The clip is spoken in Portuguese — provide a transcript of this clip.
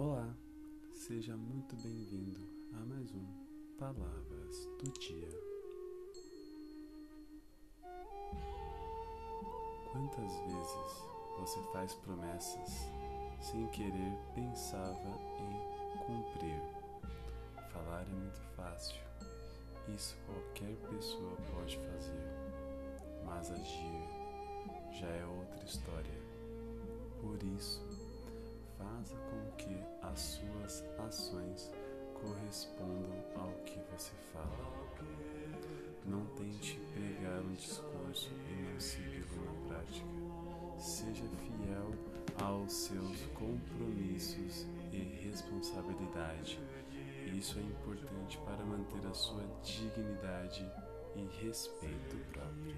Olá, seja muito bem-vindo a mais um Palavras do Dia. Quantas vezes você faz promessas sem querer pensava em cumprir? Falar é muito fácil, isso qualquer pessoa pode fazer, mas agir já é outra história. Por isso, faça com que as suas ações correspondam ao que você fala. Não tente pregar um discurso e não segui-lo na prática. Seja fiel aos seus compromissos e responsabilidade. Isso é importante para manter a sua dignidade e respeito próprio.